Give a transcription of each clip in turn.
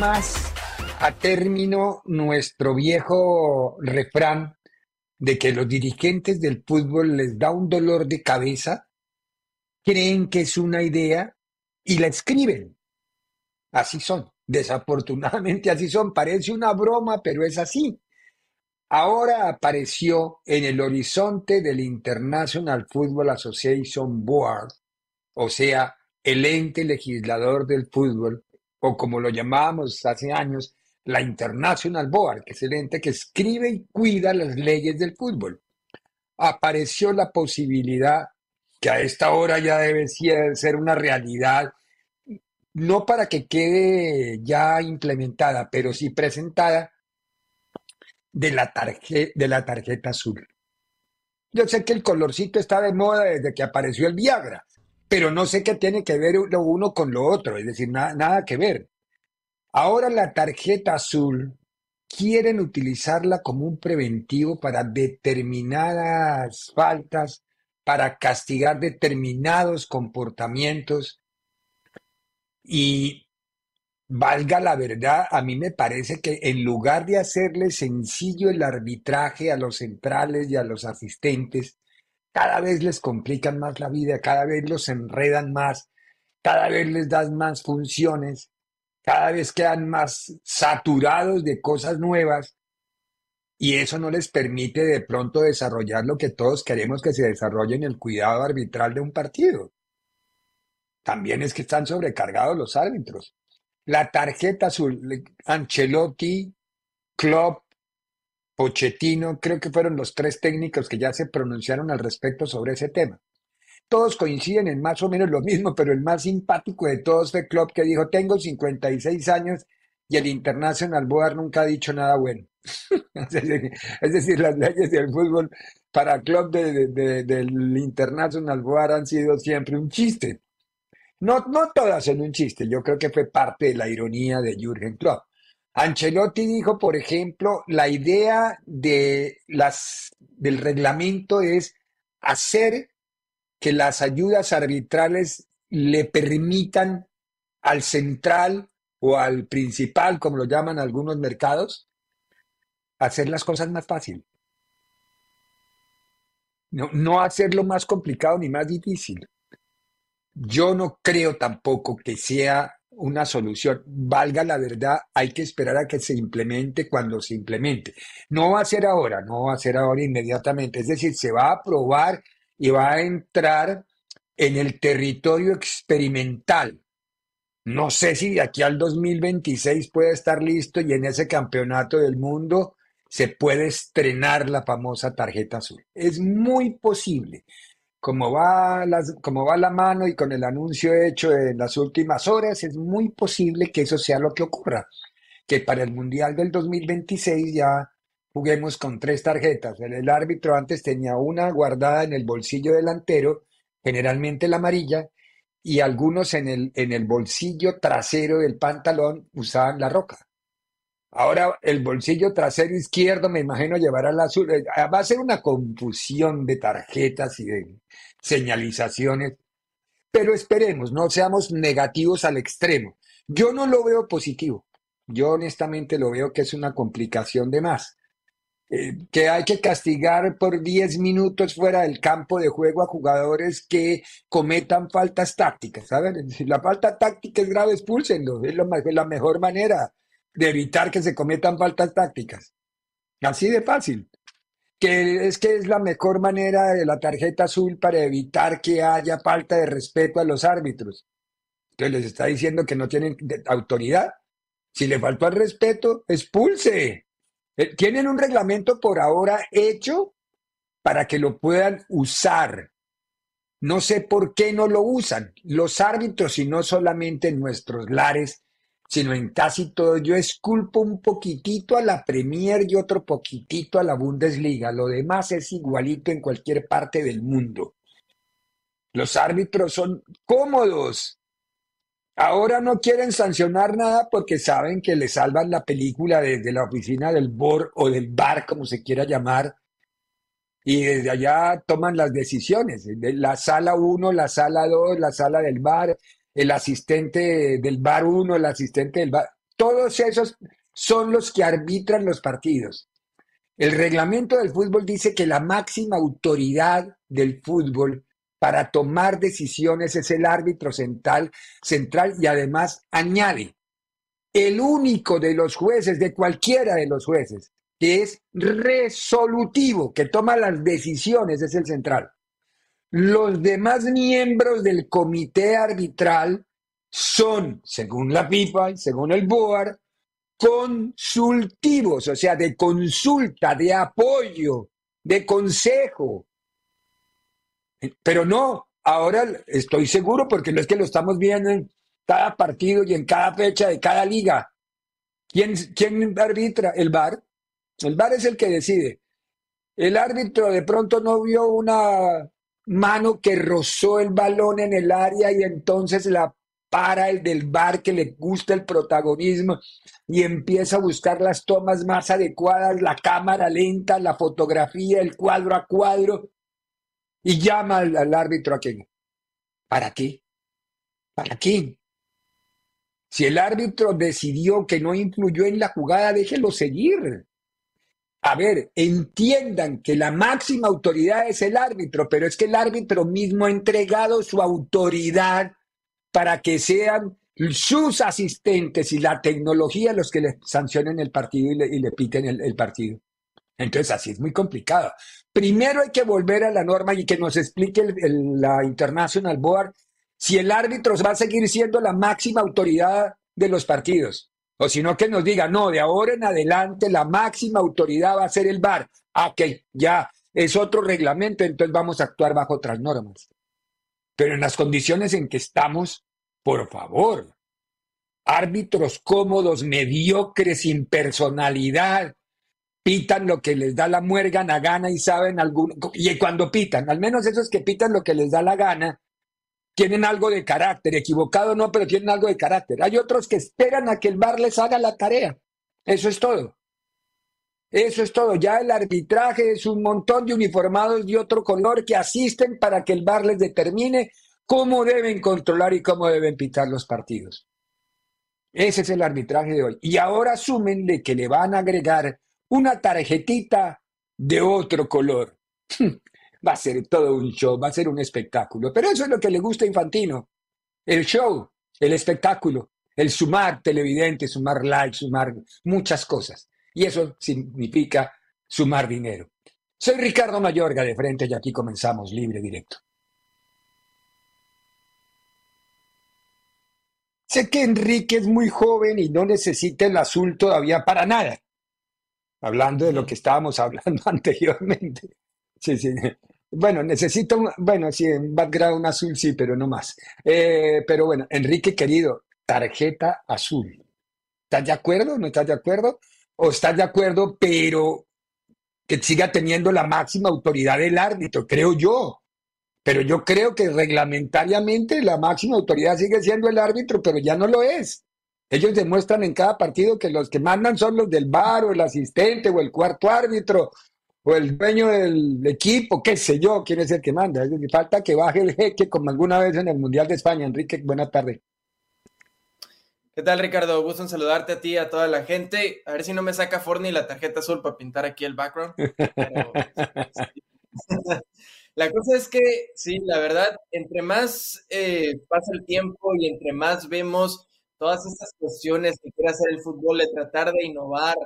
Más a término nuestro viejo refrán de que los dirigentes del fútbol les da un dolor de cabeza, creen que es una idea y la escriben. Así son, desafortunadamente así son, parece una broma, pero es así. Ahora apareció en el horizonte del International Football Association Board, o sea, el ente legislador del fútbol, o como lo llamábamos hace años, la International Board, que es el ente que escribe y cuida las leyes del fútbol. Apareció la posibilidad, que a esta hora ya debe ser una realidad, no para que quede ya implementada, pero sí presentada, de la, de la tarjeta azul. Yo sé que el colorcito está de moda desde que apareció el Viagra, pero no sé qué tiene que ver lo uno con lo otro, es decir, nada que ver. Ahora la tarjeta azul quieren utilizarla como un preventivo para determinadas faltas, para castigar determinados comportamientos y valga la verdad, a mí me parece que en lugar de hacerle sencillo el arbitraje a los centrales y a los asistentes, cada vez les complican más la vida, cada vez los enredan más, cada vez les dan más funciones, cada vez quedan más saturados de cosas nuevas y eso no les permite de pronto desarrollar lo que todos queremos que se desarrolle en el cuidado arbitral de un partido. También es que están sobrecargados los árbitros. La tarjeta azul, Ancelotti, Klopp, Pochettino, creo que fueron los tres técnicos que ya se pronunciaron al respecto sobre ese tema. Todos coinciden en más o menos lo mismo, pero el más simpático de todos fue Klopp que dijo, tengo 56 años y el International Board nunca ha dicho nada bueno. es decir, las leyes del fútbol para Klopp del International Board han sido siempre un chiste. No, no todas son un chiste, yo creo que fue parte de la ironía de Jürgen Klopp. Ancelotti dijo, por ejemplo, la idea de las, del reglamento es hacer que las ayudas arbitrales le permitan al central o al principal, como lo llaman algunos mercados, hacer las cosas más fácil. No, no hacerlo más complicado ni más difícil. Yo no creo tampoco que sea una solución. Valga la verdad, hay que esperar a que se implemente cuando se implemente. No va a ser ahora, no va a ser ahora inmediatamente. Es decir, se va a aprobar y va a entrar en el territorio experimental. No sé si de aquí al 2026 puede estar listo y en ese campeonato del mundo se puede estrenar la famosa tarjeta azul. Es muy posible como va, como va la mano y con el anuncio hecho en las últimas horas, es muy posible que eso sea lo que ocurra, que para el Mundial del 2026 ya juguemos con tres tarjetas. El, árbitro antes tenía una guardada en el bolsillo delantero, generalmente la amarilla, y algunos en el, en el bolsillo trasero del pantalón usaban la roca. Ahora el bolsillo trasero izquierdo, me imagino, llevará la azul. Eh, Va a ser una confusión de tarjetas y de señalizaciones. Pero esperemos, no seamos negativos al extremo. Yo no lo veo positivo. Yo honestamente lo veo que es una complicación de más. Eh, que hay que castigar por 10 minutos fuera del campo de juego a jugadores que cometan faltas tácticas. Ver, si la falta táctica es grave, expúlsenlo. Es, lo, es la mejor manera de evitar que se cometan faltas tácticas. Así de fácil. Que es que es la mejor manera de la tarjeta azul para evitar que haya falta de respeto a los árbitros. Entonces les está diciendo que no tienen autoridad. Si le faltó al respeto, expulse. Eh, tienen un reglamento por ahora hecho para que lo puedan usar. No sé por qué no lo usan. Los árbitros, y no solamente en nuestros lares, sino en casi todo, yo esculpo un poquitito a la Premier y otro poquitito a la Bundesliga. Lo demás es igualito en cualquier parte del mundo. Los árbitros son cómodos. Ahora no quieren sancionar nada porque saben que le salvan la película desde la oficina del BOR o del BAR, como se quiera llamar, y desde allá toman las decisiones. De la sala 1, la sala 2, la sala del BAR, el asistente del BAR 1, el asistente del BAR. Todos esos son los que arbitran los partidos. El reglamento del fútbol dice que la máxima autoridad del fútbol para tomar decisiones es el árbitro central, central y además añade, el único de los jueces, de cualquiera de los jueces, que es resolutivo, que toma las decisiones, es el central. Los demás miembros del comité arbitral son, según la FIFA y según el BOAR, consultivos, o sea, de consulta, de apoyo, de consejo. Pero no, ahora estoy seguro porque no es que lo estamos viendo en cada partido y en cada fecha de cada liga. ¿Quién, quién arbitra? El VAR. El VAR es el que decide. El árbitro de pronto no vio una mano que rozó el balón en el área y entonces la para el del bar que le gusta el protagonismo y empieza a buscar las tomas más adecuadas, la cámara lenta, la fotografía, el cuadro a cuadro, y llama al, árbitro aquel. ¿Para qué? ¿Para qué? Si el árbitro decidió que no influyó en la jugada, déjelo seguir. A ver, entiendan que la máxima autoridad es el árbitro, pero es que el árbitro mismo ha entregado su autoridad para que sean sus asistentes y la tecnología los que le sancionen el partido y le, piten el partido. Entonces, así es muy complicado. Primero hay que volver a la norma y que nos explique la International Board si el árbitro va a seguir siendo la máxima autoridad de los partidos. O si no, que nos diga, no, de ahora en adelante la máxima autoridad va a ser el VAR. Ah, que ya es otro reglamento, entonces vamos a actuar bajo otras normas. Pero en las condiciones en que estamos, por favor, árbitros cómodos, mediocres, sin personalidad, pitan lo que les da la muerga, a gana y saben algún y cuando pitan, al menos esos que pitan lo que les da la gana, tienen algo de carácter, equivocado no, pero tienen algo de carácter. Hay otros que esperan a que el bar les haga la tarea. Eso es todo. Eso es todo. Ya el arbitraje es un montón de uniformados de otro color que asisten para que el bar les determine cómo deben controlar y cómo deben pitar los partidos. Ese es el arbitraje de hoy. Y ahora asumen que le van a agregar una tarjetita de otro color. Va a ser todo un show, va a ser un espectáculo. Pero eso es lo que le gusta a Infantino. El show, el espectáculo, el sumar televidente, sumar likes, sumar muchas cosas. Y eso significa sumar dinero. Soy Ricardo Mayorga de frente y aquí comenzamos libre directo. Sé que Enrique es muy joven y no necesita el azul todavía para nada hablando de lo que estábamos hablando anteriormente. Sí, sí. Bueno, necesito, un, bueno, sí, un background azul, sí, pero no más. Eh, pero bueno, Enrique querido, tarjeta azul. ¿Estás de acuerdo? ¿No estás de acuerdo? ¿O estás de acuerdo, pero que siga teniendo la máxima autoridad del árbitro? Creo yo. Pero yo creo que reglamentariamente la máxima autoridad sigue siendo el árbitro, pero ya no lo es. Ellos demuestran en cada partido que los que mandan son los del bar o el asistente o el cuarto árbitro o el dueño del equipo, qué sé yo, quién es el que manda. Falta que baje el jeque como alguna vez en el Mundial de España. Enrique, buena tarde. ¿Qué tal, Ricardo? Gusto en saludarte a ti y a toda la gente. A ver si no me saca Forni la tarjeta azul para pintar aquí el background. la cosa es que, sí, la verdad, entre más eh, pasa el tiempo y entre más vemos todas estas cuestiones que quiere hacer el fútbol de tratar de innovar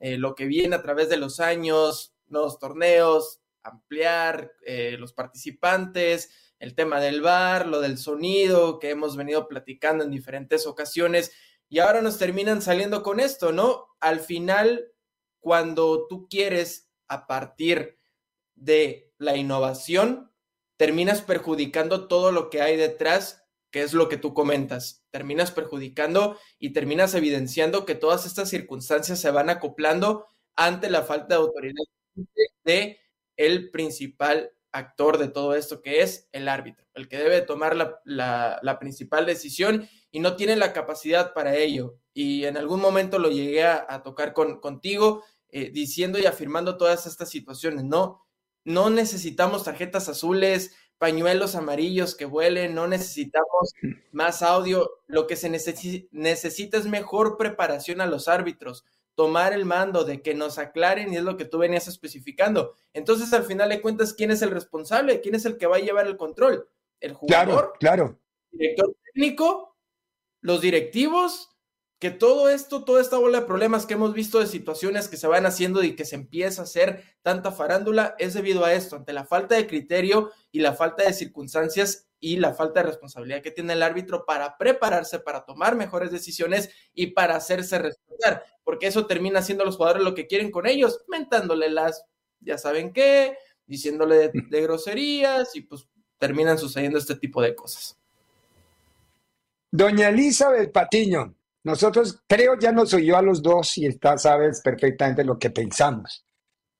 eh, lo que viene a través de los años, nuevos torneos, ampliar eh, los participantes, el tema del bar, lo del sonido que hemos venido platicando en diferentes ocasiones y ahora nos terminan saliendo con esto, ¿no? Al final, cuando tú quieres a partir de la innovación, terminas perjudicando todo lo que hay detrás, que es lo que tú comentas. Terminas perjudicando y terminas evidenciando que todas estas circunstancias se van acoplando ante la falta de autoridad de el principal actor de todo esto, que es el árbitro, el que debe tomar la, principal decisión y no tiene la capacidad para ello. Y en algún momento lo llegué a, tocar con, contigo, eh, diciendo y afirmando todas estas situaciones, ¿no? No necesitamos tarjetas azules, pañuelos amarillos que vuelen, no necesitamos más audio, lo que se necesita es mejor preparación a los árbitros, tomar el mando, de que nos aclaren y es lo que tú venías especificando. Entonces, al final de cuentas, ¿quién es el responsable? ¿Quién es el que va a llevar el control? ¿El jugador? Claro, claro. ¿El director técnico? ¿Los directivos? Que todo esto, toda esta bola de problemas que hemos visto de situaciones que se van haciendo y que se empieza a hacer tanta farándula es debido a esto, ante la falta de criterio y la falta de circunstancias y la falta de responsabilidad que tiene el árbitro para prepararse, para tomar mejores decisiones y para hacerse respetar, porque eso termina siendo los jugadores lo que quieren con ellos, mentándole las, ya saben qué, diciéndole de, groserías y pues terminan sucediendo este tipo de cosas. Doña Elizabeth Patiño, nosotros creo ya nos oyó a los dos y está, sabes perfectamente lo que pensamos.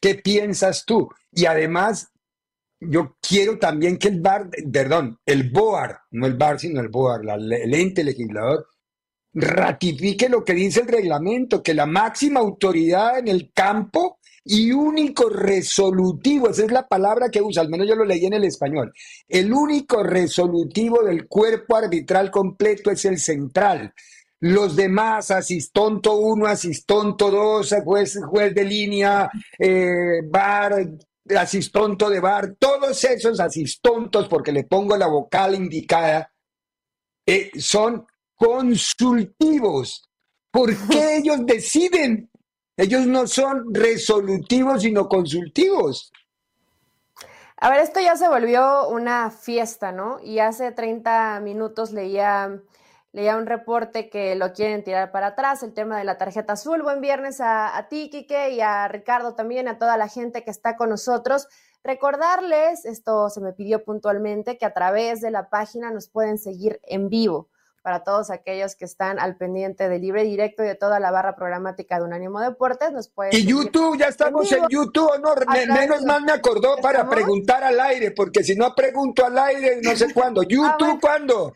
¿Qué piensas tú? Y además, yo quiero también que el bar, perdón, el BOAR, no el bar, sino el BOAR, el ente legislador, ratifique lo que dice el reglamento, que la máxima autoridad en el campo y único resolutivo, esa es la palabra que usa, al menos yo lo leí en el español, el único resolutivo del cuerpo arbitral completo es el central. Los demás, asistonto 1, asistonto 2, juez, juez de línea, eh, bar, asistonto de bar, todos esos asistontos, porque le pongo la vocal indicada, eh, son consultivos. ¿Por qué ellos deciden? Ellos no son resolutivos, sino consultivos. A ver, esto ya se volvió una fiesta, ¿no? Y hace 30 minutos leía leía un reporte que lo quieren tirar para atrás, el tema de la tarjeta azul. Buen viernes a, a ti, Quique, y a Ricardo también, a toda la gente que está con nosotros. Recordarles, esto se me pidió puntualmente, que a través de la página nos pueden seguir en vivo para todos aquellos que están al pendiente de Libre Directo y de toda la barra programática de Unánimo Deportes. Nos pueden y YouTube, ya estamos en, YouTube, no, menos mal me acordó para preguntar al aire, porque si no pregunto al aire, no sé cuándo. YouTube, ¿cuándo?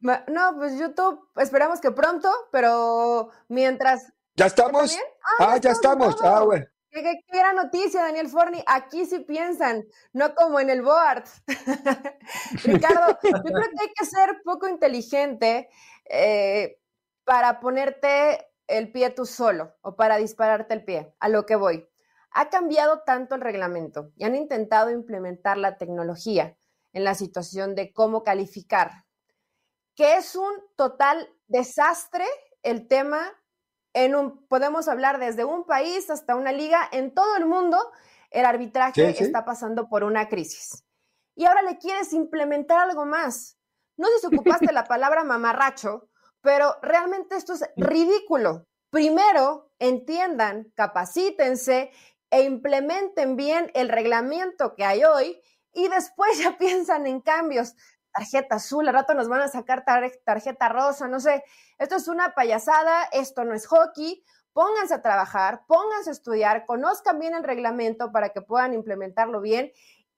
No, pues YouTube, esperamos que pronto, pero mientras. ¿Ya estamos? Ah, ah, ya estamos. Ah, bueno. ¿Qué, qué, noticia, Daniel Forni. Aquí sí piensan, no como en el board. Ricardo, yo creo que hay que ser poco inteligente eh, para ponerte el pie tú solo o para dispararte el pie. A lo que voy. Ha cambiado tanto el reglamento y han intentado implementar la tecnología en la situación de cómo calificar que es un total desastre el tema en un, podemos hablar desde un país hasta una liga, en todo el mundo el arbitraje está pasando por una crisis. Y ahora le quieres implementar algo más. No sé si ocupaste la palabra mamarracho, pero realmente esto es ridículo. Primero, entiendan, capacítense e implementen bien el reglamento que hay hoy y después ya piensan en cambios tarjeta azul, al rato nos van a sacar tarjeta rosa, no sé. Esto es una payasada, esto no es hockey. Pónganse a trabajar, pónganse a estudiar, conozcan bien el reglamento para que puedan implementarlo bien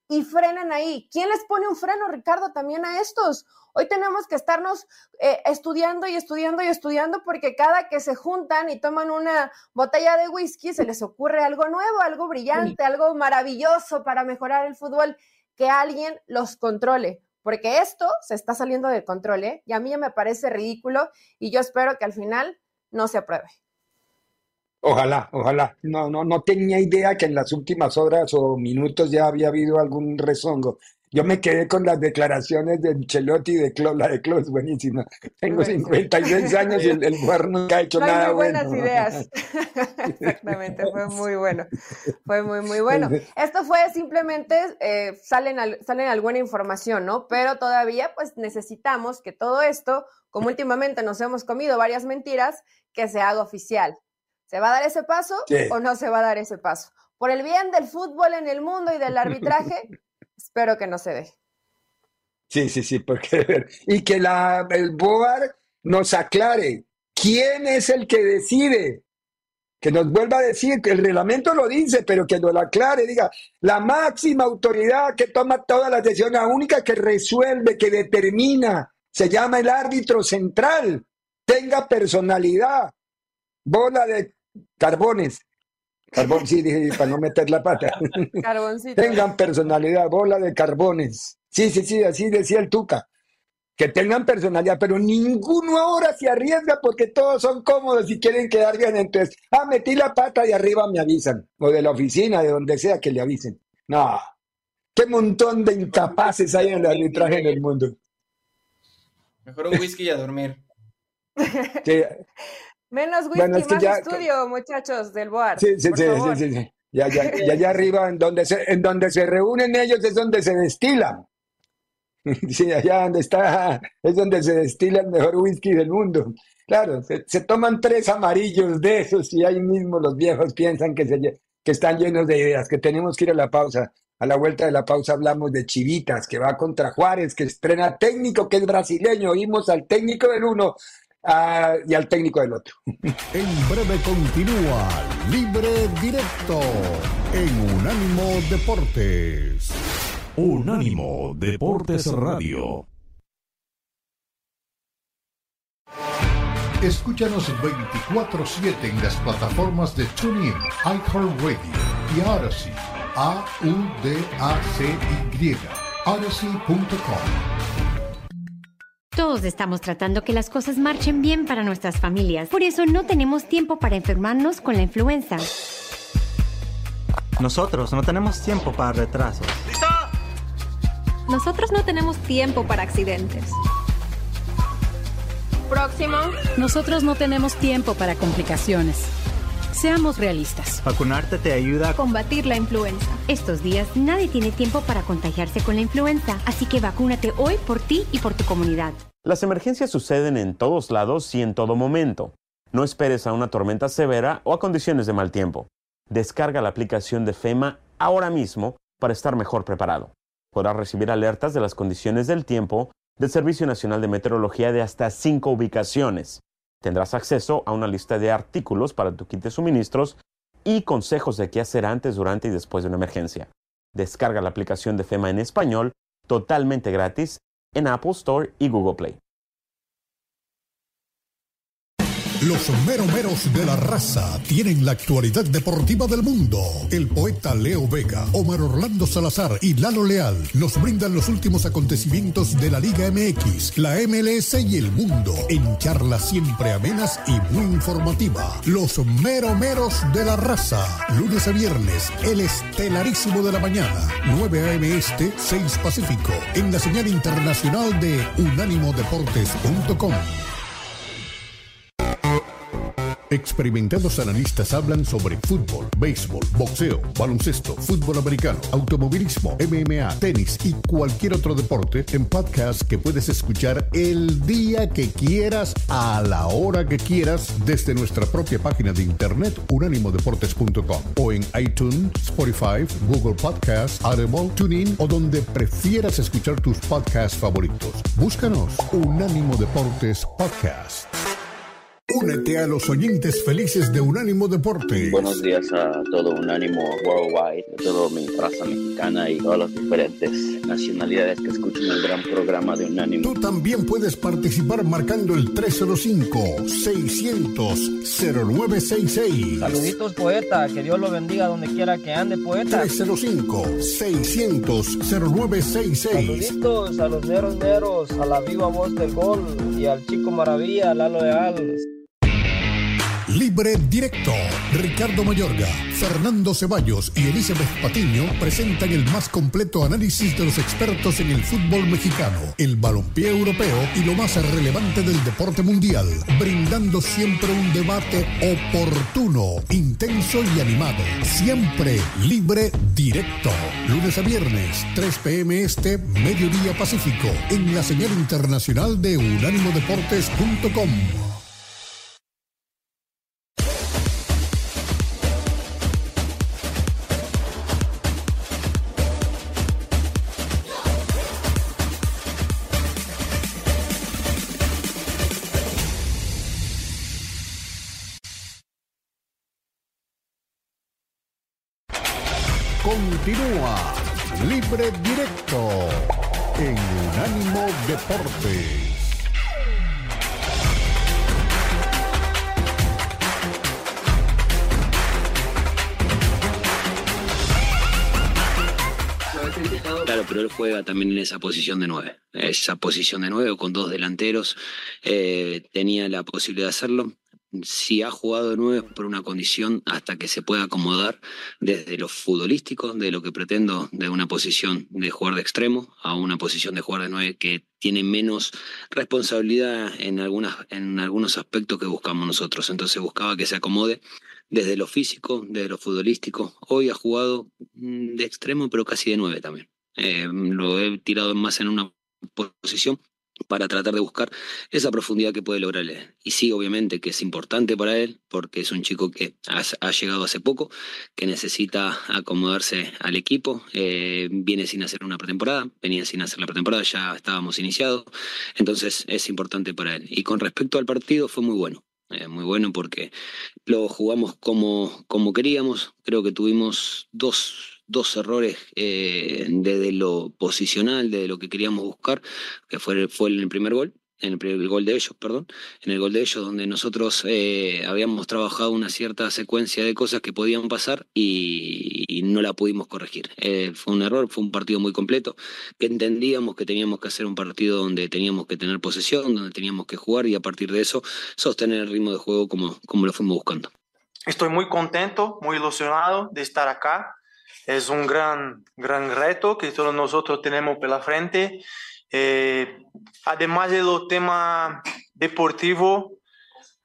y frenen ahí. ¿Quién les pone un freno, Ricardo, también a estos? Hoy tenemos que estarnos eh, estudiando y estudiando y estudiando porque cada que se juntan y toman una botella de whisky se les ocurre algo nuevo, algo brillante, algo maravilloso para mejorar el fútbol, que alguien los controle. Porque esto se está saliendo de control, ¿eh? Y a mí me parece ridículo y yo espero que al final no se apruebe. Ojalá, ojalá. No, no, no tenía idea que en las últimas horas o minutos ya había habido algún rezongo. Yo me quedé con las declaraciones de Chelotti y de Klo, la de Klo es buenísima. Tengo 56 años y el, el nunca ha hecho no nada buenas bueno. ideas. Exactamente, fue muy bueno. Fue muy, muy bueno. Esto fue simplemente, eh, salen, al- salen alguna información, ¿no? Pero todavía, pues necesitamos que todo esto, como últimamente nos hemos comido varias mentiras, que se haga oficial. ¿Se va a dar ese paso Sí. o no se va a dar ese paso? Por el bien del fútbol en el mundo y del arbitraje, espero que no se dé. Sí, sí, sí, porque y que la, el BOAR nos aclare quién es el que decide, que nos vuelva a decir que el reglamento lo dice, pero que nos lo aclare, diga, la máxima autoridad que toma todas las decisiones, la única que resuelve, que determina, se llama el árbitro central, tenga personalidad, bola de carbones. Carbón, sí, dije, para no meter la pata. Carboncito. tengan personalidad, bola de carbones. Sí, sí, sí, así decía el Tuca. Que tengan personalidad, pero ninguno ahora se arriesga porque todos son cómodos y quieren quedar bien. Entonces, ah, metí la pata y arriba me avisan. O de la oficina, de donde sea que le avisen. No. Qué montón de incapaces hay en el arbitraje en el mundo. Mejor un whisky y a dormir. Sí, Menos whisky, Bueno, es que más ya- estudio, muchachos del BOAR. sí, sí, por sí, favor. sí, sí. Ya, ya, ya allá arriba, en donde, se, en donde se reúnen ellos, es donde se destilan. Sí, allá donde está, es donde se destila el mejor whisky del mundo. Claro, se, se toman tres amarillos de esos y ahí mismo los viejos piensan que, se que están llenos de ideas, que tenemos que ir a la pausa. A la vuelta de la pausa hablamos de Chivitas, que va contra Juárez, que estrena técnico, que es brasileño. Oímos al técnico del uno ah, y al técnico del otro. En breve continúa Libre Directo en Unánimo Deportes. Unánimo Deportes Radio. Escúchanos 24-7 en las plataformas de TuneIn, iHeartRadio y Odyssey. A-U-D-A-C-Y. Odyssey.com. Todos estamos tratando que las cosas marchen bien para nuestras familias. Por eso no tenemos tiempo para enfermarnos con la influenza. Nosotros no tenemos tiempo para retrasos. Nosotros no tenemos tiempo para accidentes. Próximo. Nosotros no tenemos tiempo para complicaciones. Seamos realistas. Vacunarte te ayuda a... Combatir la influenza. Estos días nadie tiene tiempo para contagiarse con la influenza, así que vacúnate hoy por ti y por tu comunidad. Las emergencias suceden en todos lados y en todo momento. No esperes a una tormenta severa o a condiciones de mal tiempo. Descarga la aplicación de FEMA ahora mismo para estar mejor preparado. Podrás recibir alertas de las condiciones del tiempo del Servicio Nacional de Meteorología de hasta cinco ubicaciones. Tendrás acceso a una lista de artículos para tu kit de suministros y consejos de qué hacer antes, durante y después de una emergencia. Descarga la aplicación de FEMA en español totalmente gratis en Apple Store y Google Play. Los meromeros de la raza tienen la actualidad deportiva del mundo. El poeta Leo Vega, Omar Orlando Salazar y Lalo Leal nos brindan los últimos acontecimientos de la Liga MX, la MLS y el mundo en charlas siempre amenas y muy informativa. Los meromeros de la raza, lunes a viernes, el estelarísimo de la mañana, 9 a.m. Este, 6 Pacífico, en la señal internacional de unánimodeportes.com. Experimentados analistas hablan sobre fútbol, béisbol, boxeo, baloncesto, fútbol americano, automovilismo, MMA, tenis y cualquier otro deporte en podcast que puedes escuchar el día que quieras, a la hora que quieras, desde nuestra propia página de internet unánimodeportes.com o en iTunes, Spotify, Google Podcasts, Audible, TuneIn o donde prefieras escuchar tus podcasts favoritos. Búscanos Unánimo Deportes Podcast. Únete a los oyentes felices de Unánimo Deporte. Buenos días a todo Unánimo Worldwide, a toda mi raza mexicana y todas las diferentes nacionalidades que escuchan el gran programa de Unánimo. Tú también puedes participar marcando el 305-600-0966. Saluditos, poeta. Que Dios lo bendiga donde quiera que ande, poeta. 305-600-0966. Saluditos a los neros neros, a la viva voz del gol y al chico maravilla, Lalo Leal. Libre Directo. Ricardo Mayorga, Fernando Ceballos y Elizabeth Patiño presentan el más completo análisis de los expertos en el fútbol mexicano, el balompié europeo y lo más relevante del deporte mundial, brindando siempre un debate oportuno, intenso y animado. Siempre Libre Directo. Lunes a viernes, 3 p.m. este, mediodía pacífico, en la señal internacional de unánimodeportes.com. Deportes. Claro, pero él juega también en esa posición de nueve. Esa posición de nueve con dos delanteros eh, tenía la posibilidad de hacerlo. Si ha jugado de nueve por una condición hasta que se pueda acomodar desde lo futbolístico, de lo que pretendo de una posición de jugar de extremo a una posición de jugar de nueve que tiene menos responsabilidad en, algunas, en algunos aspectos que buscamos nosotros. Entonces buscaba que se acomode desde lo físico, desde lo futbolístico. Hoy ha jugado mm, de extremo, pero casi de nueve también. Eh, lo he tirado más en una posición para tratar de buscar esa profundidad que puede lograr él. Y sí, obviamente que es importante para él, porque es un chico que ha, llegado hace poco, que necesita acomodarse al equipo, eh, viene sin hacer una pretemporada, venía sin hacer la pretemporada, ya estábamos iniciados, entonces es importante para él. Y con respecto al partido fue muy bueno. Eh, muy bueno porque lo jugamos como, como queríamos. Creo que tuvimos dos, dos errores eh, desde lo posicional, desde lo que queríamos buscar, que fue, fue en el primer gol, en el, el gol de ellos, perdón, en el gol de ellos, donde nosotros eh, habíamos trabajado una cierta secuencia de cosas que podían pasar y, y no la pudimos corregir. Eh, fue un error, fue un partido muy completo, que entendíamos que teníamos que hacer un partido donde teníamos que tener posesión, donde teníamos que jugar y a partir de eso sostener el ritmo de juego como, como lo fuimos buscando. Estoy muy contento, muy ilusionado de estar acá. Es un gran, gran reto que todos nosotros tenemos por la frente. Eh, además de lo tema deportivo,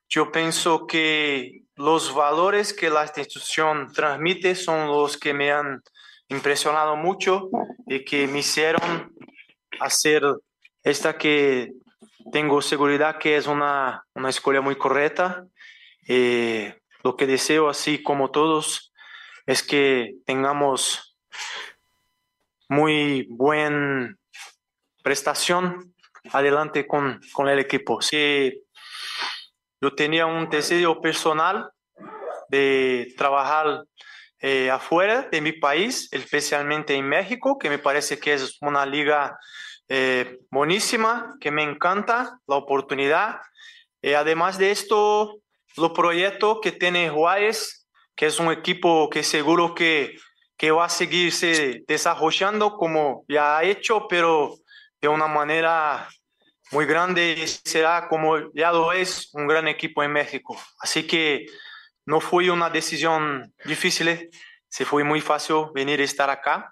yo pienso que los valores que la institución transmite son los que me han impresionado mucho y que me hicieron hacer esta que tengo seguridad que es una, una escuela muy correcta. Eh, lo que deseo, así como todos, es que tengamos muy buena prestación adelante con, con el equipo. Sí, yo tenía un deseo personal de trabajar eh, afuera de mi país, especialmente en México, que me parece que es una liga eh, buenísima, que me encanta la oportunidad. Eh, además de esto, los proyectos que tiene Juárez, que es un equipo que seguro que, que va a seguirse desarrollando como ya ha hecho, pero de una manera muy grande será como ya lo es un gran equipo en México. Así que no fue una decisión difícil, se fue muy fácil venir a estar acá.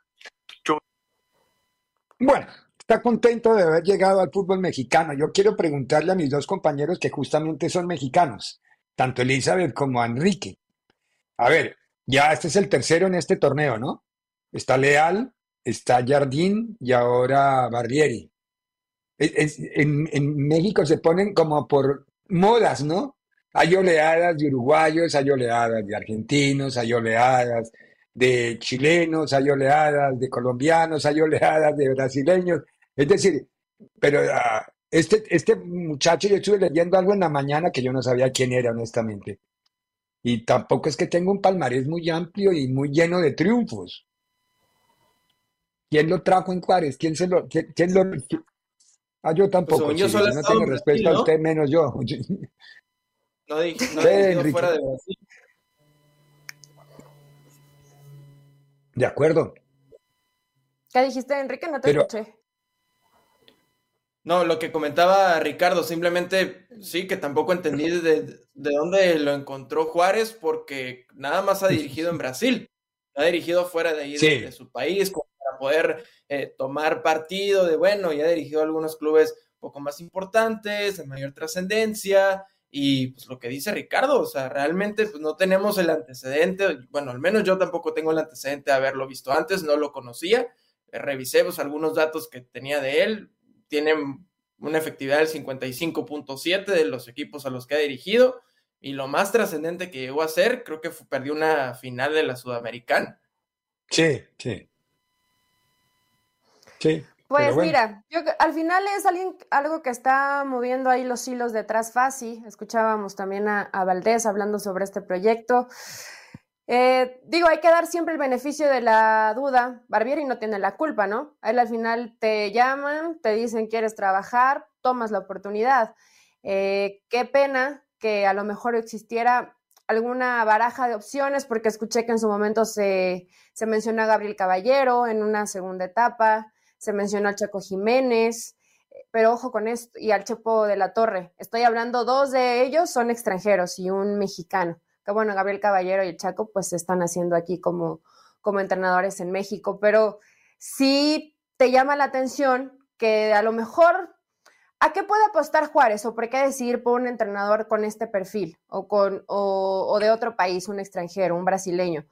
Bueno, está contento de haber llegado al fútbol mexicano. Yo quiero preguntarle a mis dos compañeros que justamente son mexicanos, tanto Elizabeth como Enrique. A ver, ya este es el tercero en este torneo, ¿no? Está Leal, está Jardín y ahora Barrieri. En, México se ponen como por modas, ¿no? Hay oleadas de uruguayos, hay oleadas de argentinos, hay oleadas de chilenos, hay oleadas de colombianos, hay oleadas de brasileños. Es decir, pero uh, este, este muchacho, yo estuve leyendo algo en la mañana que yo no sabía quién era, honestamente. Y tampoco es que tenga un palmarés muy amplio y muy lleno de triunfos. ¿Quién lo trajo en Juárez? ¿Quién se lo, quién, quién lo, quién- Ah, yo tampoco, Pues, yo solo no tengo respeto a usted, menos yo. No, dije, no Sí, he dirigido Enrique. fuera de Brasil. De acuerdo. ¿Qué dijiste, Enrique? No te Pero- escuché. No, lo que comentaba Ricardo, simplemente sí, que tampoco entendí de, de dónde lo encontró Juárez, porque nada más ha dirigido en Brasil, ha dirigido fuera de ahí de, Sí. de su país, como para poder eh, tomar partido de, bueno, ya ha dirigido algunos clubes un poco más importantes, de mayor trascendencia, y pues lo que dice Ricardo, o sea, realmente pues no tenemos el antecedente, bueno, al menos yo tampoco tengo el antecedente de haberlo visto antes, no lo conocía, revisé pues, algunos datos que tenía de él, tiene una efectividad del 55.7 de los equipos a los que ha dirigido, y lo más trascendente que llegó a ser, creo que fue- perdió una final de la Sudamericana. Sí, sí. Sí. Pues bueno. mira, yo, que- al final es alguien, algo que está moviendo ahí los hilos detrás Fasi. Escuchábamos también a, a Valdés hablando sobre este proyecto. Eh, digo, hay que dar siempre el beneficio de la duda. Barbieri no tiene la culpa, ¿no? A él al final te llaman, te dicen quieres trabajar, tomas la oportunidad. Eh, qué pena que a lo mejor existiera alguna baraja de opciones, porque escuché que en su momento se, se mencionó a Gabriel Caballero en una segunda etapa, se mencionó al Chaco Jiménez, pero ojo con esto, y al Chepo de la Torre. Estoy hablando, dos de ellos son extranjeros y un mexicano. Que bueno, Gabriel Caballero y el Chaco pues se están haciendo aquí como, como entrenadores en México, pero sí te llama la atención que a lo mejor ¿A qué puede apostar Juárez o por qué decidir por un entrenador con este perfil o, con, o, de otro país, un extranjero, un brasileño?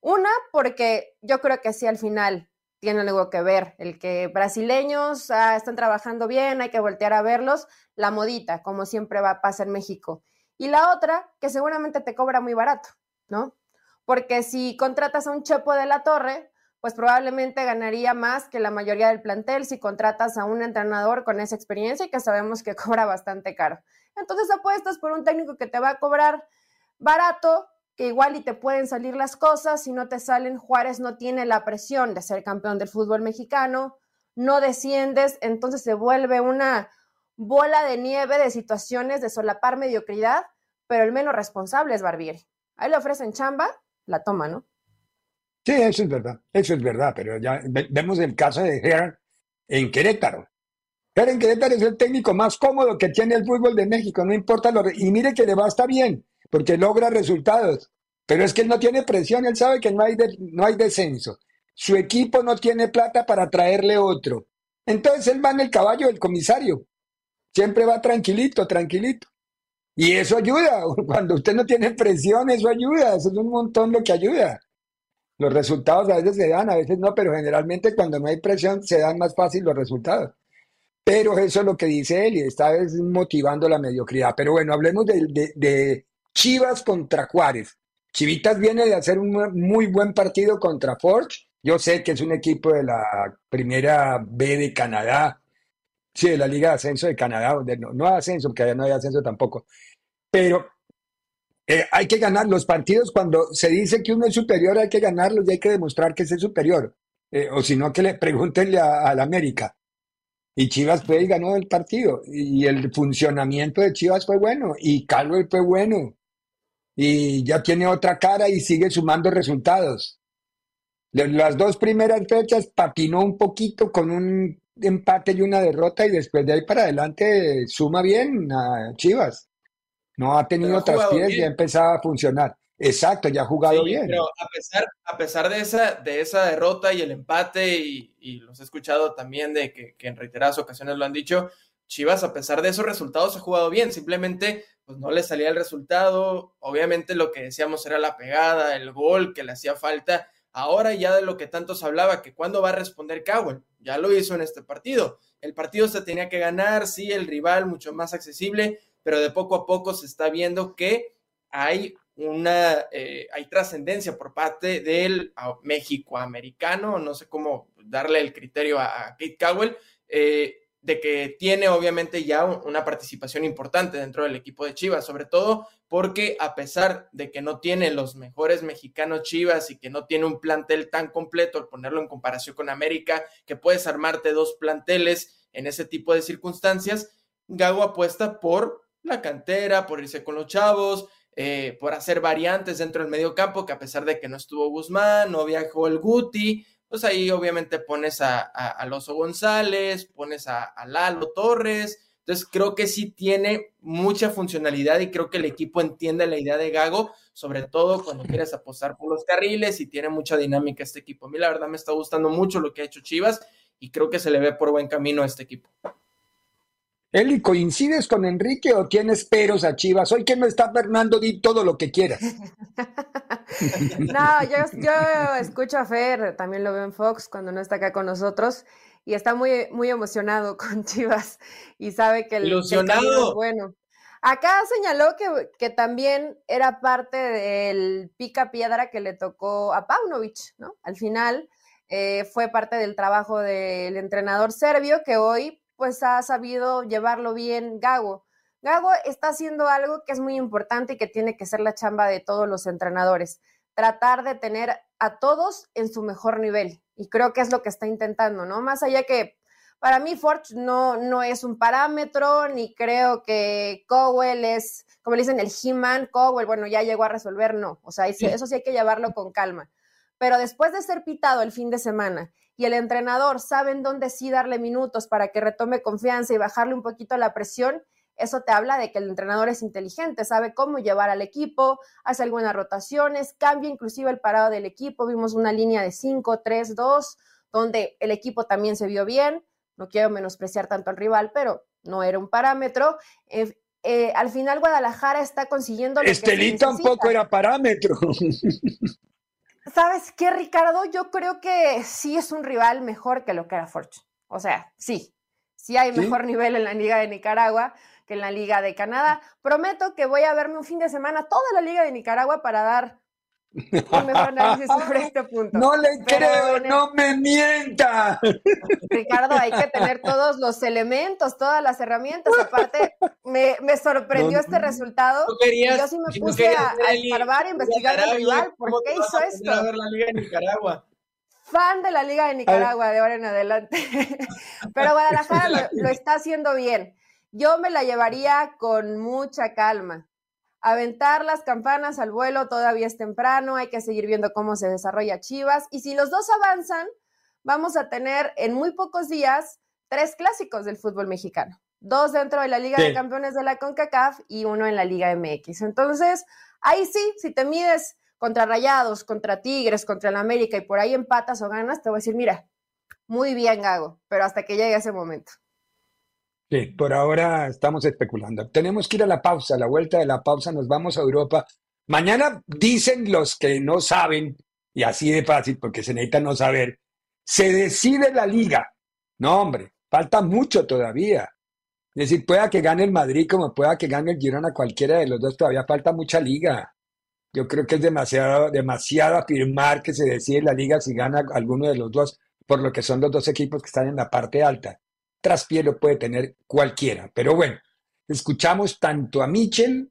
Una, porque yo creo que sí al final tiene algo que ver, el que brasileños ah, están trabajando bien, hay que voltear a verlos, la modita, como siempre va a pasar en México. Y la otra, que seguramente te cobra muy barato, ¿no? Porque si contratas a un Chepo de la Torre, pues probablemente ganaría más que la mayoría del plantel si contratas a un entrenador con esa experiencia y que sabemos que cobra bastante caro. Entonces apuestas por un técnico que te va a cobrar barato, que igual y te pueden salir las cosas, si no te salen, Juárez no tiene la presión de ser campeón del fútbol mexicano, no desciendes, entonces se vuelve una bola de nieve de situaciones de solapar mediocridad, pero el menos responsable es Barbieri. Ahí le ofrecen chamba, la toma, ¿no? Sí, eso es verdad, eso es verdad, pero ya ve- vemos el caso de Herrera en Querétaro. Herrera en Querétaro es el técnico más cómodo que tiene el fútbol de México, no importa lo... Y mire que le va hasta bien, porque logra resultados, pero es que él no tiene presión, él sabe que no hay, no hay descenso. Su equipo no tiene plata para traerle otro. Entonces él va en el caballo del comisario, siempre va tranquilito, tranquilito. Y eso ayuda, cuando usted no tiene presión, eso ayuda, eso es un montón lo que ayuda. Los resultados a veces se dan, a veces no, pero generalmente cuando no hay presión se dan más fácil los resultados. Pero eso es lo que dice él y está es motivando la mediocridad. Pero bueno, hablemos de, de- de Chivas contra Juárez. Chivitas viene de hacer un muy buen partido contra Forge. Yo sé que es un equipo de la primera B de Canadá, sí, de la Liga de Ascenso de Canadá, de- no, no ascenso, porque allá no hay ascenso tampoco. Pero eh, hay que ganar los partidos cuando se dice que uno es superior, hay que ganarlos y hay que demostrar que es superior. Eh, o si no, que le pregúntenle a- al América. Y Chivas fue y ganó el partido. Y el funcionamiento de Chivas fue bueno. Y Caldwell fue bueno. Y ya tiene otra cara y sigue sumando resultados. Las dos primeras fechas patinó un poquito con un empate y una derrota y después de ahí para adelante suma bien a Chivas. No ha tenido traspiés y bien. ha empezado a funcionar. Exacto, ya ha jugado Sí, bien. pero a pesar, a pesar de esa, de esa derrota y el empate, y, y los he escuchado también de que, que en reiteradas ocasiones lo han dicho, Chivas, a pesar de esos resultados, ha jugado bien. Simplemente, pues no le salía el resultado. Obviamente, lo que decíamos era la pegada, el gol que le hacía falta. Ahora ya de lo que tanto se hablaba, que cuándo va a responder Cowell. Ya lo hizo en este partido. El partido se tenía que ganar, sí, el rival mucho más accesible, pero de poco a poco se está viendo que hay una eh, hay trascendencia por parte del ah, México americano, no sé cómo darle el criterio a, a Kate Cowell, eh, de que tiene obviamente ya una participación importante dentro del equipo de Chivas, sobre todo porque a pesar de que no tiene los mejores mexicanos Chivas y que no tiene un plantel tan completo, al ponerlo en comparación con América, que puedes armarte dos planteles en ese tipo de circunstancias, Gago apuesta por la cantera, por irse con los chavos, eh, por hacer variantes dentro del medio campo, que a pesar de que no estuvo Guzmán, no viajó el Guti, pues ahí obviamente pones a, a, González, pones a, a, Lalo Torres. Entonces creo que sí tiene mucha funcionalidad y creo que el equipo entiende la idea de Gago, sobre todo cuando quieres apostar por los carriles y tiene mucha dinámica este equipo. A mí la verdad me está gustando mucho lo que ha hecho Chivas y creo que se le ve por buen camino a este equipo. Eli, ¿coincides con Enrique o tienes peros a Chivas? Hoy que me está Fernando, di todo lo que quieras. no, yo, escucho a Fer, también lo veo en Fox cuando no está acá con nosotros y está muy, muy emocionado con Chivas y sabe que el, Ilusionado. es bueno. Acá señaló que, que, también era parte del pica piedra que le tocó a Paunovic, ¿no? Al final eh, fue parte del trabajo del entrenador serbio que hoy pues ha sabido llevarlo bien Gago. Gago está haciendo algo que es muy importante y que tiene que ser la chamba de todos los entrenadores, tratar de tener a todos en su mejor nivel. Y creo que es lo que está intentando, ¿no? Más allá que para mí Forge no, no es un parámetro, ni creo que Cowell es, como le dicen, el He-Man, Cowell, bueno, ya llegó a resolver, no. O sea, eso sí hay que llevarlo con calma. Pero después de ser pitado el fin de semana y el entrenador sabe en dónde sí darle minutos para que retome confianza y bajarle un poquito la presión, eso te habla de que el entrenador es inteligente, sabe cómo llevar al equipo, hace algunas rotaciones, cambia inclusive el parado del equipo. Vimos una línea de 5, 3, 2, donde el equipo también se vio bien. No quiero menospreciar tanto al rival, pero no era un parámetro. Eh, eh, al final Guadalajara está consiguiendo lo Estelí tampoco era parámetro. ¿Sabes qué, Ricardo? Yo creo que sí es un rival mejor que lo que era Fortune. O sea, sí, sí hay mejor nivel en la Liga de Nicaragua que en la Liga de Canadá. Prometo que voy a verme un fin de semana toda la Liga de Nicaragua para dar un mejor análisis sobre este punto. No le creo, no me mienta. Ricardo, hay que tener todos los elementos, todas las herramientas. Aparte, me, me sorprendió este resultado. yo sí me puse a, a escarbar, a investigar al rival. ¿Por qué hizo esto? A ver la Liga de Nicaragua. Fan de la Liga de Nicaragua de ahora en adelante. Pero Guadalajara lo está haciendo bien. Yo me la llevaría con mucha calma aventar las campanas al vuelo, todavía es temprano, hay que seguir viendo cómo se desarrolla Chivas. Y si los dos avanzan, vamos a tener en muy pocos días tres clásicos del fútbol mexicano. Dos dentro de la Liga de Campeones de la CONCACAF y uno en la Liga MX. Entonces, ahí sí, si te mides contra Rayados, contra Tigres, contra el América y por ahí empatas o ganas, te voy a decir, mira, muy bien, Gago, pero hasta que llegue ese momento. Sí, por ahora estamos especulando. Tenemos que ir a la pausa. A la vuelta de la pausa nos vamos a Europa. Mañana dicen los que no saben, y así de fácil, porque se necesita no saber, se decide la liga. No, hombre, falta mucho todavía. Es decir, pueda que gane el Madrid como pueda que gane el Girona, cualquiera de los dos, todavía falta mucha liga. Yo creo que es demasiado, demasiado afirmar que se decide la liga si gana alguno de los dos, por lo que son los dos equipos que están en la parte alta traspié lo puede tener cualquiera. Pero bueno, escuchamos tanto a Michel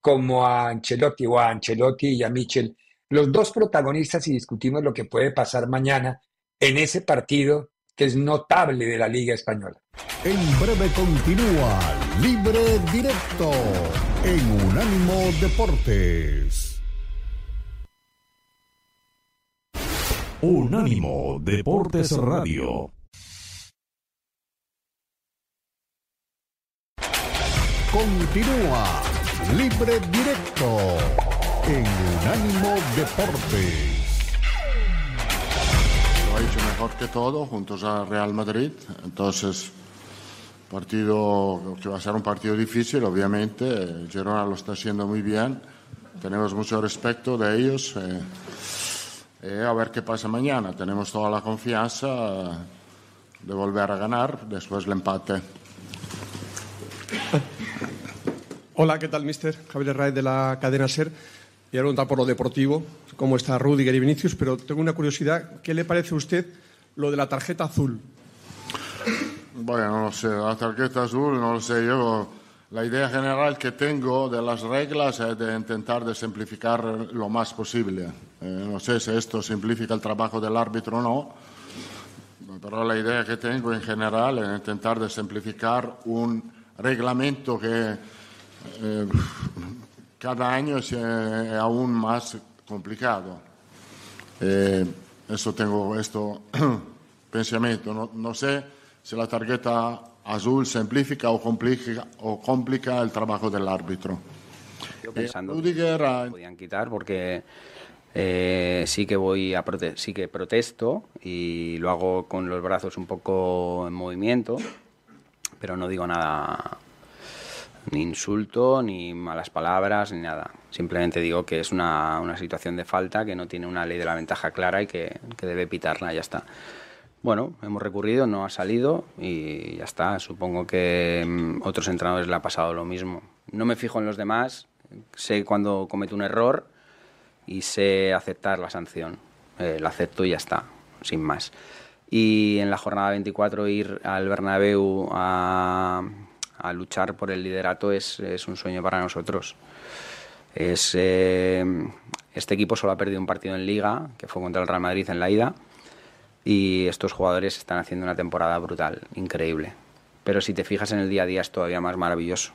como a Ancelotti o a Ancelotti y a Michel, los dos protagonistas y discutimos lo que puede pasar mañana en ese partido que es notable de la Liga Española. En breve continúa Libre Directo en Unánimo Deportes. Unánimo Deportes Radio. Continúa Libre Directo en Unánimo Deportes. Lo ha hecho mejor que todo, juntos a Real Madrid. Entonces, partido que va a ser un partido difícil, obviamente. Girona lo está haciendo muy bien. Tenemos mucho respeto de ellos. Eh, eh, a ver qué pasa mañana. Tenemos toda la confianza de volver a ganar después del empate. Hola, ¿qué tal, mister? Javier Raez de la cadena SER. Y preguntar por lo deportivo, cómo está Rudiger y Vinicius, pero tengo una curiosidad. ¿Qué le parece a usted lo de la tarjeta azul? Bueno, no lo sé, la tarjeta azul, no lo sé, yo la idea general que tengo de las reglas es de intentar de simplificar lo más posible. Eh, no sé si esto simplifica el trabajo del árbitro o no, pero la idea que tengo en general es intentar de simplificar un reglamento que eh, cada año es eh, aún más complicado. Eh, eso tengo esto pensamiento. No, no sé si la tarjeta azul simplifica o complica, o complica el trabajo del árbitro. Yo pensando que podían quitar porque eh, sí que voy a prote sí que protesto y lo hago con los brazos un poco en movimiento, pero no digo nada ni insulto, ni malas palabras, ni nada. Simplemente digo que es una, una situación de falta, que no tiene una ley de la ventaja clara y que, que debe pitarla, ya está. Bueno, hemos recurrido, no ha salido y ya está. Supongo que mm, otros entrenadores le ha pasado lo mismo. No me fijo en los demás, sé cuando cometo un error y sé aceptar la sanción. Eh, la acepto y ya está, sin más. Y en la jornada 24 ir al Bernabéu a, a luchar por el liderato es, un sueño para nosotros. Es, eh, este equipo solo ha perdido un partido en liga, que fue contra el Real Madrid en la ida y estos jugadores están haciendo una temporada brutal, increíble. Pero si te fijas en el día a día es todavía más maravilloso.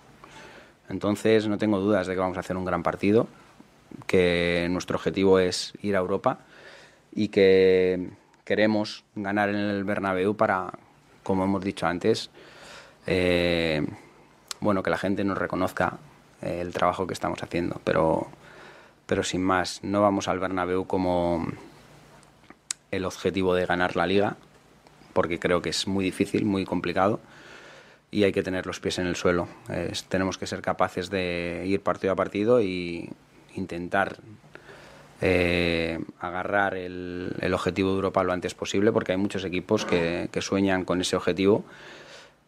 Entonces no tengo dudas de que vamos a hacer un gran partido, que nuestro objetivo es ir a Europa y que queremos ganar en el Bernabéu para, como hemos dicho antes, eh, bueno, que la gente nos reconozca eh, el trabajo que estamos haciendo. Pero, pero sin más, no vamos al Bernabéu como el objetivo de ganar la liga, porque creo que es muy difícil, muy complicado y hay que tener los pies en el suelo. Tenemos que ser capaces de ir partido a partido y intentar eh, agarrar el, objetivo de Europa lo antes posible, porque hay muchos equipos que, sueñan con ese objetivo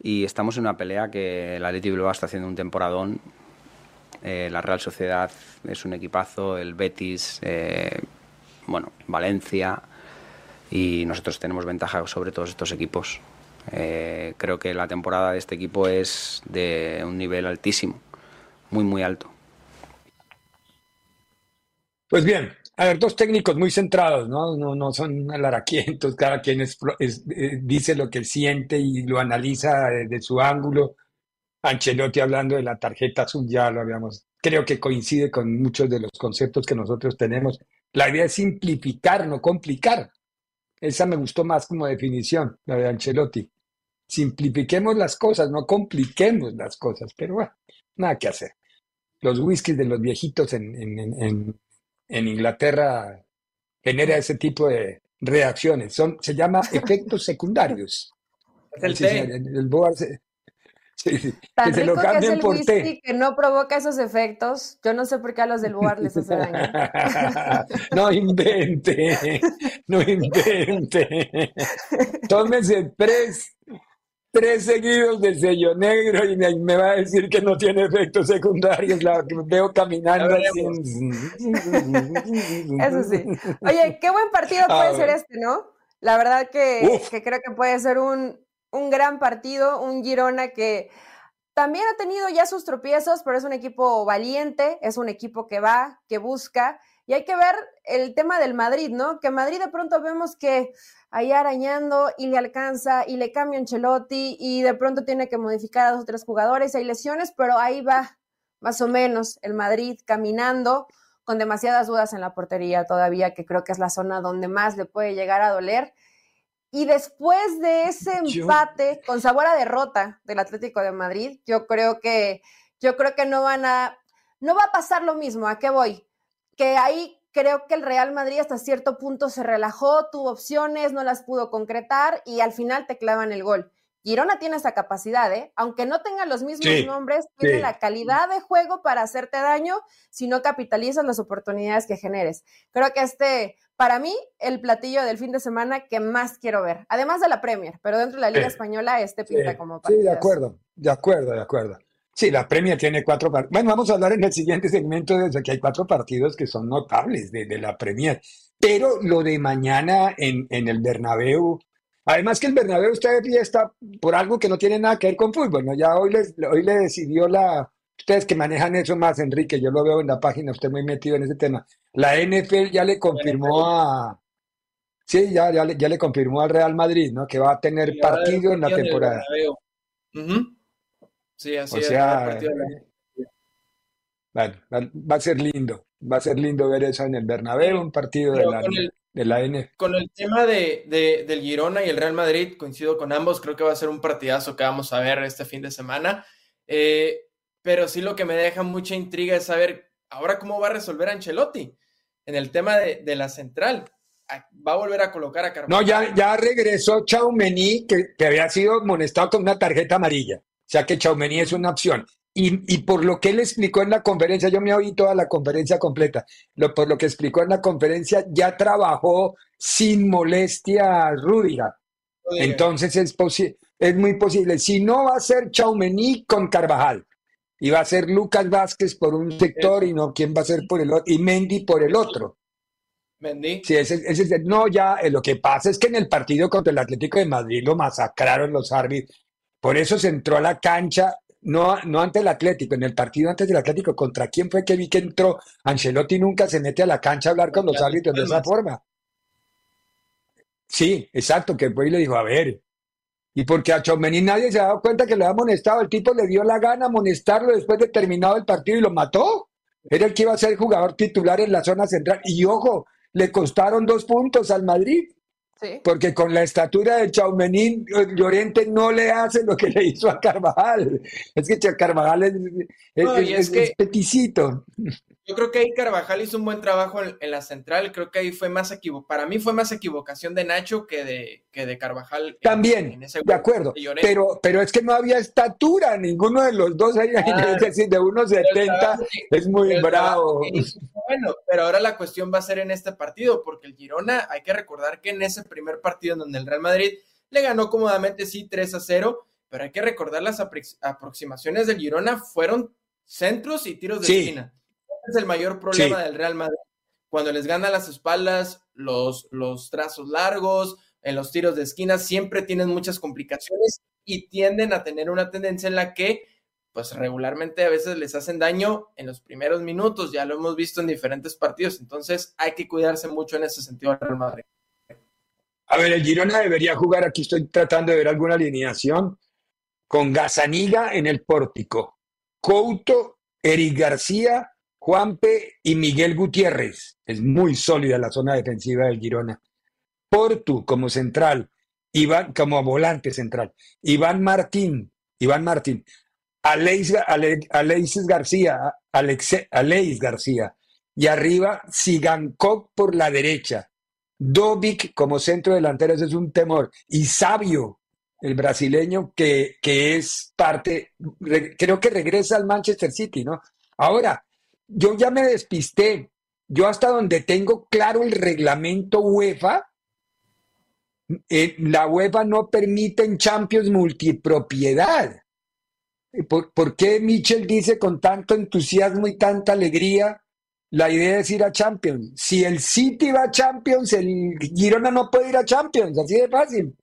y estamos en una pelea que el Atleti Bilbao está haciendo un temporadón. Eh, la Real Sociedad es un equipazo, el Betis, eh, bueno, Valencia, y nosotros tenemos ventaja sobre todos estos equipos. Eh, creo que la temporada de este equipo es de un nivel altísimo, muy, muy alto. Pues bien, a ver, dos técnicos muy centrados, ¿no? No, no son alaraquientos, cada quien es, eh, dice lo que siente y lo analiza desde su ángulo. Ancelotti hablando de la tarjeta azul, ya lo habíamos, creo que coincide con muchos de los conceptos que nosotros tenemos. La idea es simplificar, no complicar. Esa me gustó más como definición, la de Ancelotti. Simplifiquemos las cosas, no compliquemos las cosas, pero bueno, nada que hacer. Los whiskies de los viejitos en, en, en Inglaterra genera ese tipo de reacciones. Son, se llama efectos secundarios. Es el, el Boar se, sí, sí, Tan que se rico lo que es cambien el por té. que no provoca esos efectos. Yo no sé por qué a los del Boar les hace daño. no invente, no invente. Tómese tres, tres seguidos de sello negro y me, me, va a decir que no tiene efectos secundarios. La veo caminando así. Eso sí. Oye, qué buen partido puede ser este, ¿no? La verdad que, que creo que puede ser un, un gran partido, un Girona que también ha tenido ya sus tropiezos, pero es un equipo valiente, es un equipo que va, que busca. Y hay que ver el tema del Madrid, ¿no? Que Madrid de pronto vemos que ahí arañando y le alcanza y le cambia Ancelotti y de pronto tiene que modificar a dos o tres jugadores, hay lesiones, pero ahí va más o menos el Madrid caminando con demasiadas dudas en la portería todavía, que creo que es la zona donde más le puede llegar a doler. Y después de ese empate yo... con sabor a derrota del Atlético de Madrid, yo creo que yo creo que no van a no va a pasar lo mismo. ¿A qué voy? Que ahí creo que el Real Madrid hasta cierto punto se relajó, tuvo opciones, no las pudo concretar y al final te clavan el gol. Girona tiene esa capacidad, ¿eh? Aunque no tenga los mismos sí, nombres, tiene sí. la calidad de juego para hacerte daño si no capitalizas las oportunidades que generes. Creo que este, para mí, el platillo del fin de semana que más quiero ver, además de la Premier, pero dentro de la Liga sí. Española, este pinta como partido. Sí, de acuerdo, de acuerdo, de acuerdo. Sí, la Premier tiene cuatro partidos. Bueno, vamos a hablar en el siguiente segmento de que hay cuatro partidos que son notables de, de la Premier. Pero lo de mañana en, en el Bernabéu, Además que el Bernabéu está de fiesta por algo que no tiene nada que ver con fútbol, ¿no? Ya hoy, les, hoy le decidió la... Ustedes que manejan eso más, Enrique, yo lo veo en la página, usted muy metido en ese tema. La NFL ya le confirmó a... Sí, ya, ya, le, ya le confirmó al Real Madrid, ¿no? Que va a tener partido en la temporada. Sí, así o es. Sea, bueno, va a ser lindo, va a ser lindo ver eso en el Bernabéu, un partido de la, de la N. Con el tema de, de, del Girona y el Real Madrid, coincido con ambos, creo que va a ser un partidazo que vamos a ver este fin de semana. Eh, pero sí lo que me deja mucha intriga es saber ahora cómo va a resolver Ancelotti en el tema de, de la central. ¿Va a volver a colocar a Carvajal? No, ya, ya regresó Chaumení, que, que había sido amonestado con una tarjeta amarilla. O sea que Chaumení es una opción. Y, y, por lo que él explicó en la conferencia, yo me oí toda la conferencia completa, lo, por lo que explicó en la conferencia, ya trabajó sin molestia Rúdiga. Entonces es, es muy posible. Si no va a ser Chaumení con Carvajal, y va a ser Lucas Vázquez por un sector y no quién va a ser por el otro, y Mendy por el otro. Mendy. Sí, ese, ese, no, ya eh, lo que pasa es que en el partido contra el Atlético de Madrid lo masacraron los árbitros. Por eso se entró a la cancha no, no ante el Atlético, en el partido antes del Atlético, ¿contra quién fue que vi que entró? Ancelotti nunca se mete a la cancha a hablar con los árbitros de esa forma. Sí, exacto, que fue y le dijo, a ver, y porque a Chomení nadie se ha dado cuenta que lo había amonestado, el tipo le dio la gana amonestarlo después de terminado el partido y lo mató. Era el que iba a ser jugador titular en la zona central. Y ojo, le costaron dos puntos al Madrid. Porque con la estatura de Chaumenín, Llorente no le hace lo que le hizo a Carvajal. Es que Carvajal es, es, No, y es- es que- es peticito. Yo creo que ahí Carvajal hizo un buen trabajo en, en la central. Creo que ahí fue más equivo para mí fue más equivocación de Nacho que de, que de Carvajal. en- También, en ese de acuerdo. de. Pero, pero es que no había estatura, ninguno de los dos. Ahí, Claro. es decir, de 1,70 es muy bravo. hizo Bueno, pero ahora la cuestión va a ser en este partido, porque el Girona, hay que recordar que en ese primer partido en donde el Real Madrid le ganó cómodamente, sí, 3 a 0, pero hay que recordar las aprox- aproximaciones del Girona fueron centros y tiros de Sí. esquina. Es el mayor problema Sí. del Real Madrid. Cuando les gana las espaldas, los, los trazos largos, en los tiros de esquina, siempre tienen muchas complicaciones y tienden a tener una tendencia en la que pues regularmente a veces les hacen daño en los primeros minutos, ya lo hemos visto en diferentes partidos, entonces hay que cuidarse mucho en ese sentido al Real Madrid. A ver, el Girona debería jugar, aquí estoy tratando de ver alguna alineación, con Gazaniga en el pórtico, Couto, Eric García, Juanpe y Miguel Gutiérrez. Es muy sólida la zona defensiva del Girona. Portu como central, Iván como volante central, Iván Martín, Iván Martín, Aleix, García, Alexe- Aleix García, y arriba Sigankov por la derecha. Dovic como centro delantero, ese es un temor. Y Sabio, el brasileño, que, que es parte, re- creo que regresa al Manchester City, ¿no? Ahora, yo ya me despisté. Yo hasta donde tengo claro el reglamento UEFA, eh, la UEFA no permite en Champions multipropiedad. ¿Por, qué Michel dice con tanto entusiasmo y tanta alegría la idea es ir a Champions? Si el City va a Champions, el Girona no puede ir a Champions, así de fácil.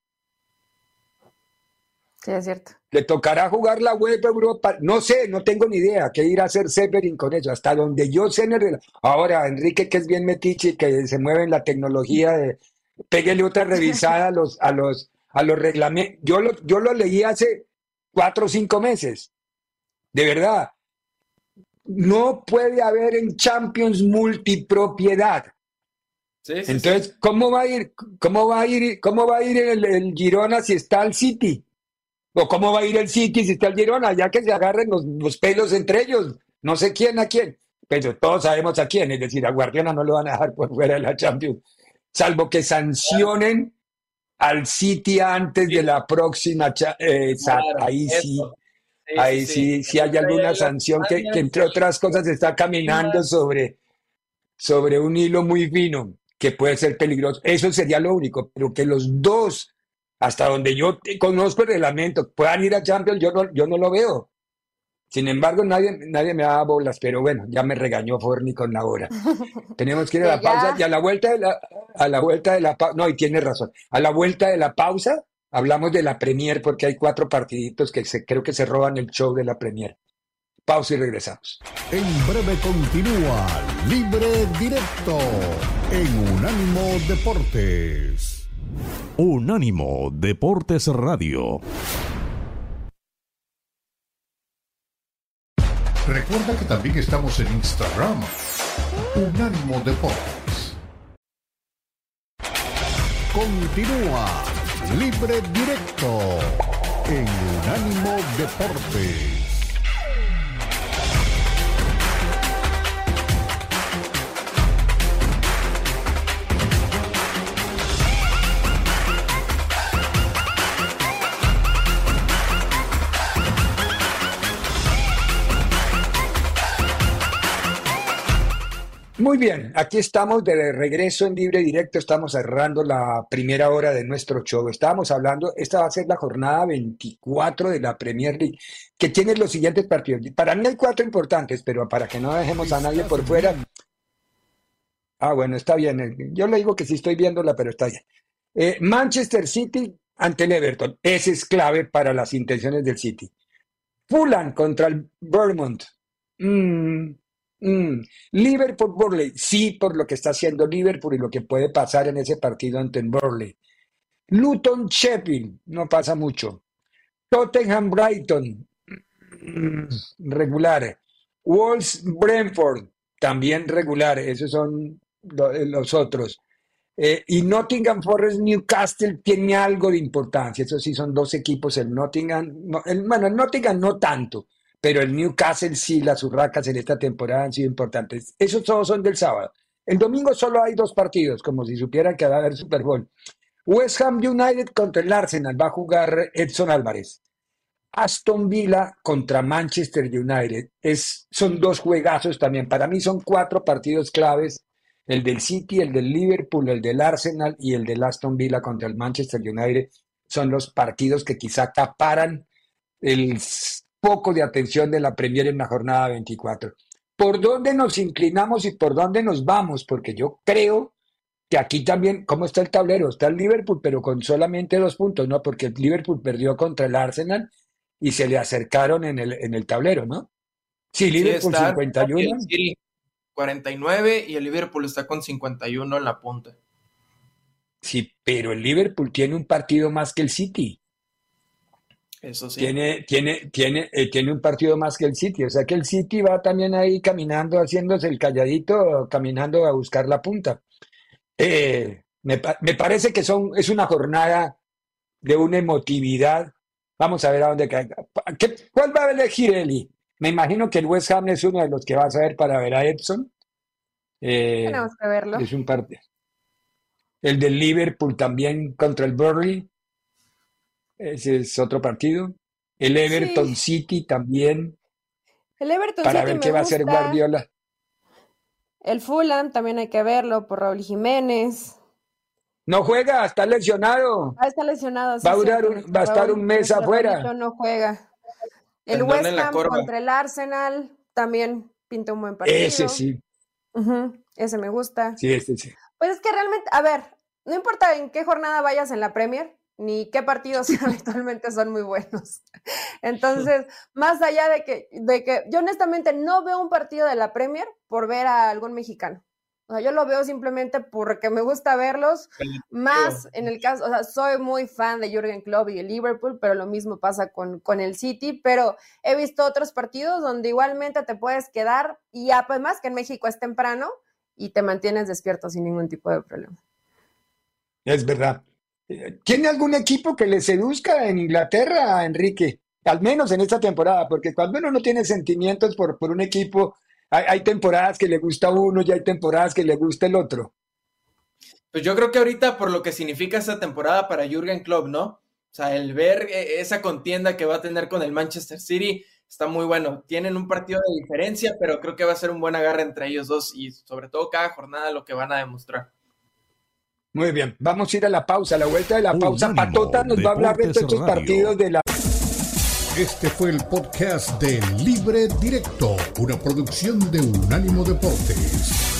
Sí, es cierto. Le tocará jugar la UEFA Europa. No sé, no tengo ni idea qué ir a hacer Severin con eso. Hasta donde yo sé en el Ahora, Enrique, que es bien metiche y que se mueve en la tecnología, de, péguele otra revisada a los, a los, a los reglamentos. Yo lo, yo lo leí hace cuatro o cinco meses. De verdad. No puede haber en Champions multipropiedad. Sí, sí, Entonces, ¿cómo va a ir, cómo va a ir, cómo va a ir el, el Girona si está el City? ¿O cómo va a ir el City si está el Girona? Ya que se agarren los, los pelos entre ellos. No sé quién a quién. Pero todos sabemos a quién. Es decir, a Guardiola no lo van a dejar por fuera de la Champions. Salvo que sancionen al City antes de la próxima. eh, ahí sí. Ahí sí. sí hay alguna sanción que, que entre otras cosas está caminando sobre, sobre un hilo muy fino que puede ser peligroso. Eso sería lo único, pero que los dos, hasta donde yo te- conozco el reglamento, puedan ir a Champions, yo no, yo no lo veo. Sin embargo, nadie, nadie me daba bolas, pero bueno, ya me regañó Forni con la hora. Tenemos que ir a la pausa y a la vuelta de la, a la vuelta de la pausa, no, y tiene razón, a la vuelta de la pausa hablamos de la Premier porque hay cuatro partiditos que se, creo que se roban el show de la Premier. Pausa y regresamos. En breve continúa Libre Directo en Unánimo Deportes. Unánimo Deportes Radio. Recuerda que también estamos en Instagram. Unánimo Deportes. Continúa Libre Directo en Unánimo Deportes. Muy bien, aquí estamos de regreso en Libre Directo, estamos cerrando la primera hora de nuestro show. Estábamos hablando, esta va a ser la jornada 24 de la Premier League, que tiene los siguientes partidos. Para mí hay cuatro importantes, pero para que no dejemos a nadie por fuera. Ah, bueno, está bien. Yo le digo que sí estoy viéndola, pero está bien. Eh, Manchester City ante el Everton. Ese es clave para las intenciones del City. Fulham contra el Vermont. Mm, Mm. Liverpool, Burley, sí, por lo que está haciendo Liverpool y lo que puede pasar en ese partido ante Burley. Luton, Sheffield, no pasa mucho. Tottenham, Brighton, mm, regular. Wolves, Brentford, también regular. Esos son eh, los otros. Eh, y Nottingham Forest Newcastle tiene algo de importancia. Esos sí son dos equipos. El Nottingham, el, bueno, el Nottingham no tanto, pero el Newcastle sí, las urracas en esta temporada han sido importantes. Esos todos son del sábado. El domingo solo hay dos partidos, como si supieran que va a haber Super Bowl. West Ham United contra el Arsenal va a jugar Edson Álvarez. Aston Villa contra Manchester United. Es, son dos juegazos también. Para mí son cuatro partidos claves. El del City, el del Liverpool, el del Arsenal y el del Aston Villa contra el Manchester United. Son los partidos que quizá acaparan el poco de atención de la Premier en la jornada 24. ¿Por dónde nos inclinamos y por dónde nos vamos? Porque yo creo que aquí también, ¿cómo está el tablero? Está el Liverpool, pero con solamente dos puntos, ¿no? Porque el Liverpool perdió contra el Arsenal y se le acercaron en el, en el tablero, ¿no? Sí, Liverpool 51. 49 y el Liverpool está con 51 en la punta. Sí, pero el Liverpool tiene un partido más que el City. Eso sí. Tiene, tiene, tiene, eh, tiene un partido más que el City. O sea que el City va también ahí caminando, haciéndose el calladito, caminando a buscar la punta. Eh, me, parece que son, es una jornada de una emotividad. Vamos a ver a dónde cae. ¿Cuál va a elegir Eli? Me imagino que el West Ham es uno de los que vas a ver para ver a Edson. Eh, Tenemos que verlo. Es un parte. El del Liverpool también contra el Burnley. Ese es otro partido. El Everton City también. El Everton para ver qué va a hacer Guardiola. El Fulham también hay que verlo por Raúl Jiménez. No juega, está lesionado. Ah, está lesionado. va, a durar va a estar un mes afuera. No juega. El West Ham contra el Arsenal también pinta un buen partido. Ese sí. Ese me gusta. Sí, ese sí. Pues es que realmente, a ver, no importa en qué jornada vayas en la Premier, ni qué partidos habitualmente son muy buenos. Entonces, más allá de que, de que yo honestamente no veo un partido de la Premier por ver a algún mexicano. O sea, yo lo veo simplemente porque me gusta verlos, más en el caso, o sea, soy muy fan de Jürgen Klopp y el Liverpool, pero lo mismo pasa con, con el City, pero he visto otros partidos donde igualmente te puedes quedar y además que en México es temprano y te mantienes despierto sin ningún tipo de problema. Es verdad. ¿Tiene algún equipo que le seduzca en Inglaterra, Enrique? Al menos en esta temporada, porque cuando uno no tiene sentimientos por, por un equipo, hay, temporadas que le gusta uno y hay temporadas que le gusta el otro. Pues yo creo que ahorita por lo que significa esta temporada para Jürgen Klopp, ¿no? O sea, el ver eh, esa contienda que va a tener con el Manchester City está muy bueno. Tienen un partido de diferencia, pero creo que va a ser un buen agarre entre ellos dos y sobre todo cada jornada lo que van a demostrar. Muy bien, vamos a ir a la pausa, a la vuelta de la pausa. Patota nos va a hablar de todos estos partidos de la... Este fue el podcast de Libre Directo, una producción de Unánimo Deportes.